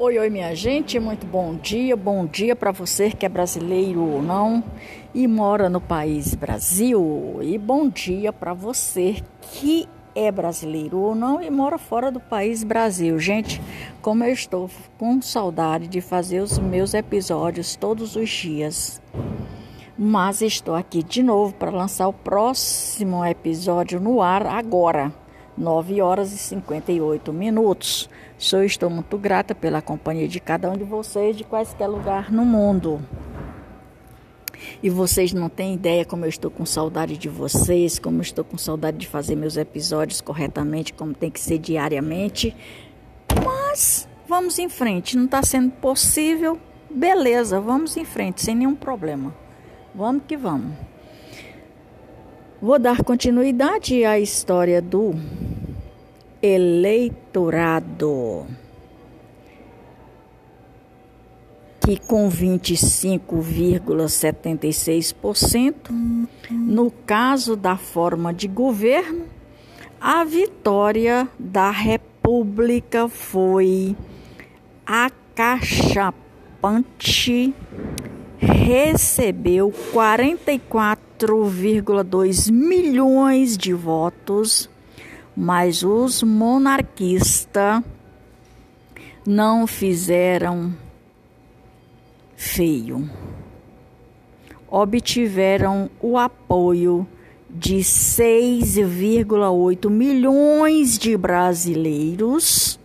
Oi, oi, minha gente, muito bom dia. Bom dia para você que é brasileiro ou não e mora no país Brasil. E bom dia para você que é brasileiro ou não e mora fora do país Brasil. Gente, como eu estou com saudade de fazer os meus episódios todos os dias. Mas estou aqui de novo para lançar o próximo episódio no ar agora. 9 horas e 58 minutos. Sou estou muito grata pela companhia de cada um de vocês de quaisquer lugar no mundo. E vocês não têm ideia como eu estou com saudade de vocês, como eu estou com saudade de fazer meus episódios corretamente, como tem que ser diariamente. Mas vamos em frente, não está sendo possível, beleza, vamos em frente, sem nenhum problema. Vamos que vamos. Vou dar continuidade à história do eleitorado, que com 25,76%, no caso da forma de governo, a vitória da República foi acachapante, recebeu 44,2 milhões de votos mas os monarquistas não fizeram feio. Obtiveram o apoio de 6,8 milhões de brasileiros.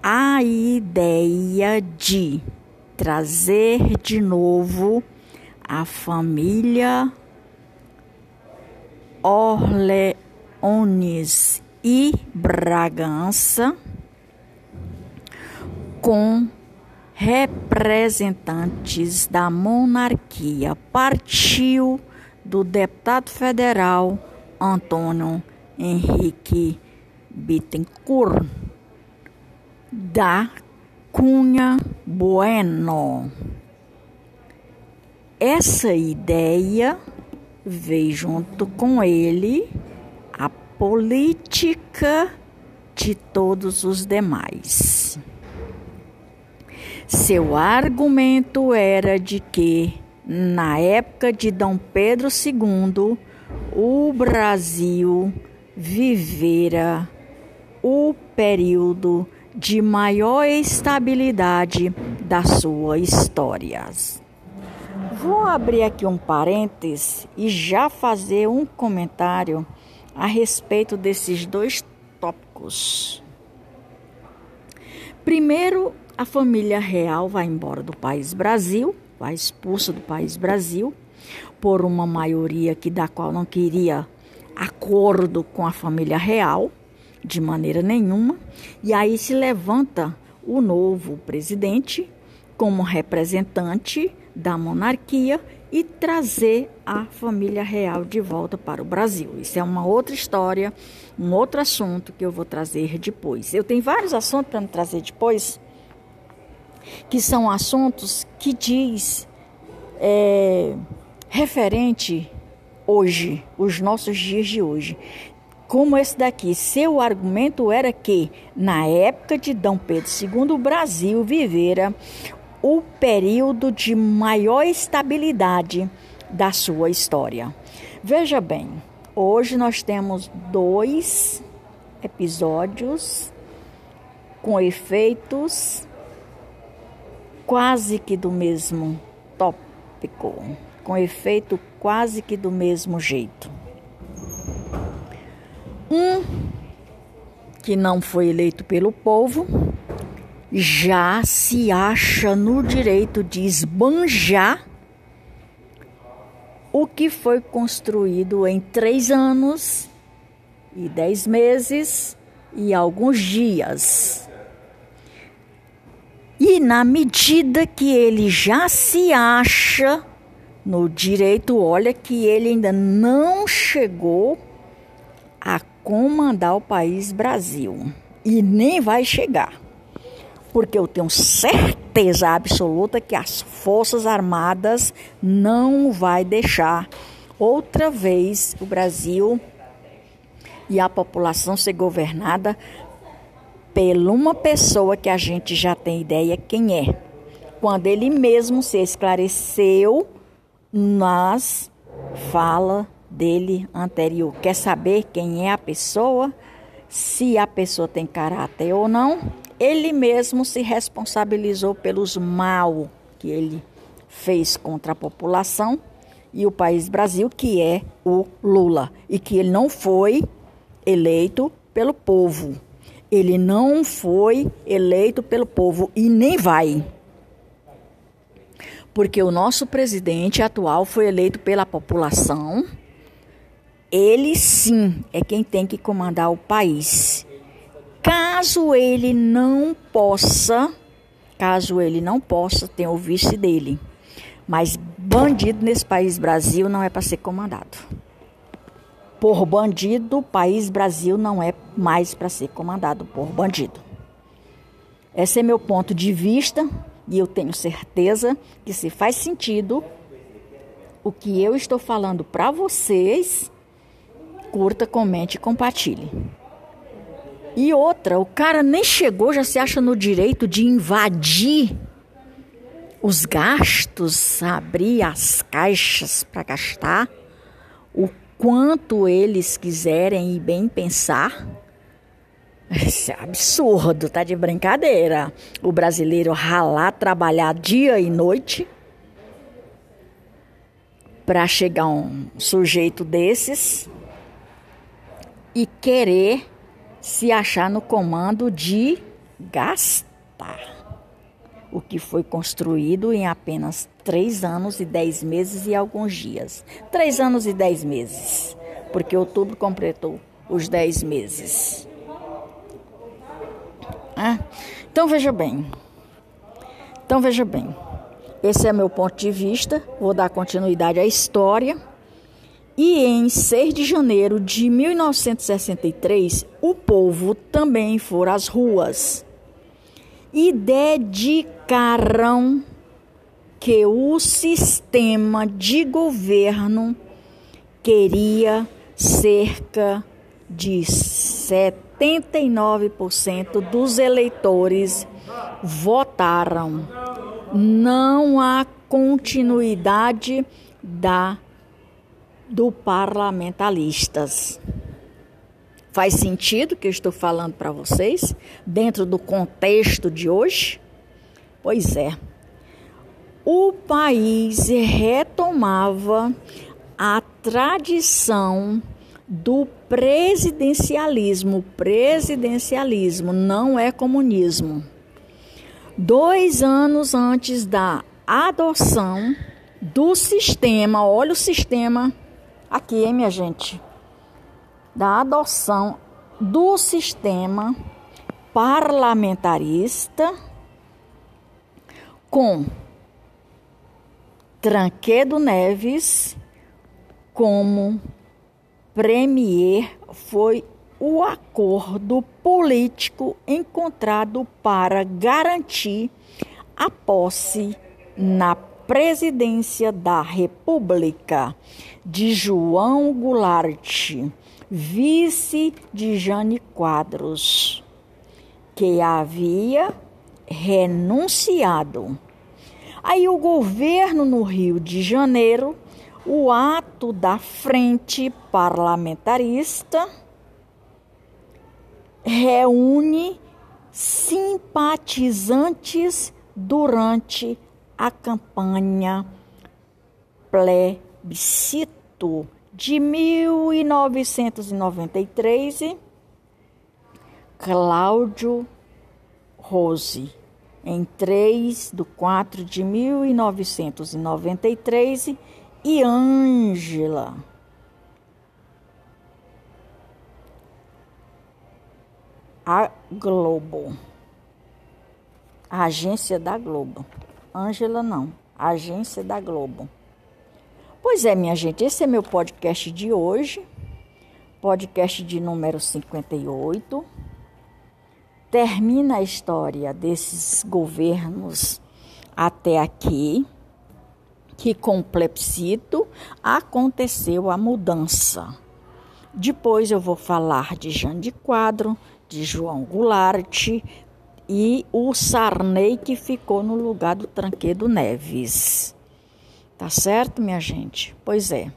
A ideia de trazer de novo a família Orleones e Bragança, com representantes da monarquia, partiu do deputado federal Antônio Henrique Bittencourt da Cunha Bueno. Essa ideia veio junto com ele a política de todos os demais. Seu argumento era de que, na época de Dom Pedro II, o Brasil vivera o período de maior estabilidade da sua história. Vou abrir aqui um parênteses e já fazer um comentário a respeito desses dois tópicos. Primeiro, a família real vai embora do país Brasil, vai expulsa do país Brasil, por uma maioria que da qual não queria acordo com a família real de maneira nenhuma, e aí se levanta o novo presidente como representante da monarquia e trazer a família real de volta para o Brasil. Isso é uma outra história, um outro assunto que eu vou trazer depois. Eu tenho vários assuntos para me trazer depois, que são assuntos que diz é, referente hoje, os nossos dias de hoje. Como esse daqui, seu argumento era que, na época de Dom Pedro II, o Brasil vivera o período de maior estabilidade da sua história. Veja bem, hoje nós temos dois episódios com efeitos quase que do mesmo tópico, com efeito quase que do mesmo jeito. Um que não foi eleito pelo povo já se acha no direito de esbanjar o que foi construído em três anos e dez meses e alguns dias. E na medida que ele já se acha no direito, olha que ele ainda não chegou a comandar o país Brasil e nem vai chegar porque eu tenho certeza absoluta que as Forças Armadas não vai deixar outra vez o Brasil e a população ser governada por uma pessoa que a gente já tem ideia quem é, quando ele mesmo se esclareceu nas fala dele anterior. Quer saber quem é a pessoa? Se a pessoa tem caráter ou não? Ele mesmo se responsabilizou pelos mal que ele fez contra a população e o país Brasil, que é o Lula, e que ele não foi eleito pelo povo. Ele não foi eleito pelo povo e nem vai. Porque o nosso presidente atual foi eleito pela população. Ele sim é quem tem que comandar o país. Caso ele não possa, caso ele não possa, tem o vice dele. Mas bandido nesse país Brasil não é para ser comandado. Por bandido, país Brasil não é mais para ser comandado por bandido. Esse é meu ponto de vista e eu tenho certeza que se faz sentido o que eu estou falando para vocês, curta, comente e compartilhe. E outra, o cara nem chegou, já se acha no direito de invadir os gastos, abrir as caixas para gastar o quanto eles quiserem e bem pensar. Isso é absurdo, tá de brincadeira. O brasileiro ralar, trabalhar dia e noite para chegar um sujeito desses e querer se achar no comando de gastar o que foi construído em apenas três anos e dez meses e alguns dias. Três anos e dez meses, porque outubro completou os dez meses. Ah, então veja bem. Então veja bem. Esse é meu ponto de vista. Vou dar continuidade à história. E em 6 de janeiro de 1963, o povo também foi às ruas e dedicaram que o sistema de governo queria cerca de 79% dos eleitores votaram. Não há continuidade da do parlamentaristas. Faz sentido que eu estou falando para vocês dentro do contexto de hoje? Pois é. O país retomava a tradição do presidencialismo. Presidencialismo não é comunismo. Dois anos antes da adoção do sistema, olha o sistema aqui, hein, minha gente? da adoção do sistema parlamentarista com Tranquedo Neves como premier foi o acordo político encontrado para garantir a posse na presidência da República de João Goulart vice de Jane Quadros, que havia renunciado. Aí o governo no Rio de Janeiro, o ato da frente parlamentarista reúne simpatizantes durante a campanha plebiscito de 1993, Cláudio Rose, em 3 de 4 de 1993, e Ângela. A Globo. A agência da Globo. Ângela não, agência da Globo. Pois é, minha gente, esse é meu podcast de hoje, podcast de número 58. Termina a história desses governos até aqui, que com plebiscito aconteceu a mudança. Depois eu vou falar de Jane de Quadro, de João Goulart e o Sarney que ficou no lugar do Tranquedo Neves. Tá certo, minha gente? Pois é.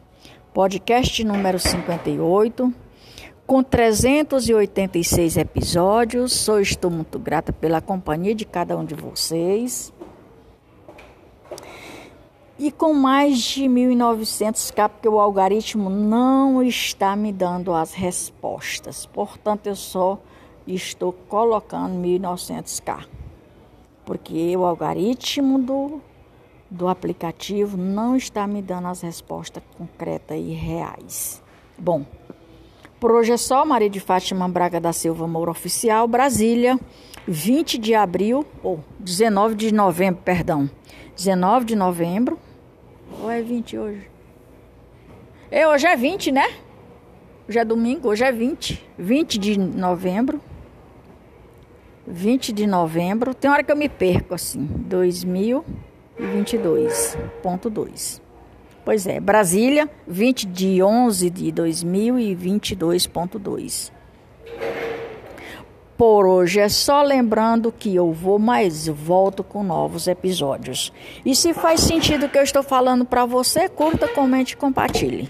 Podcast número 58, com 386 episódios. Sou estou muito grata pela companhia de cada um de vocês. E com mais de 1.900k, porque o algoritmo não está me dando as respostas. Portanto, eu só estou colocando 1.900k. Porque o algoritmo do, do aplicativo não está me dando as respostas concretas e reais. Bom, por hoje é só. Maria de Fátima Braga da Silva Moura Oficial, Brasília, 20 de abril, ou 19 de novembro, perdão. 19 de novembro. Ou é 20 hoje? É, hoje é 20, né? Hoje é domingo, hoje é 20. 20 de novembro. 20 de novembro. Tem hora que eu me perco assim. 2022.2. Pois é, Brasília, 20 de 11 de 2022.2. Por hoje é só lembrando que eu vou, mas volto com novos episódios. E se faz sentido o que eu estou falando para você, curta, comente e compartilhe.